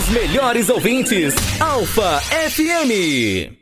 Os melhores ouvintes. Alfa FM.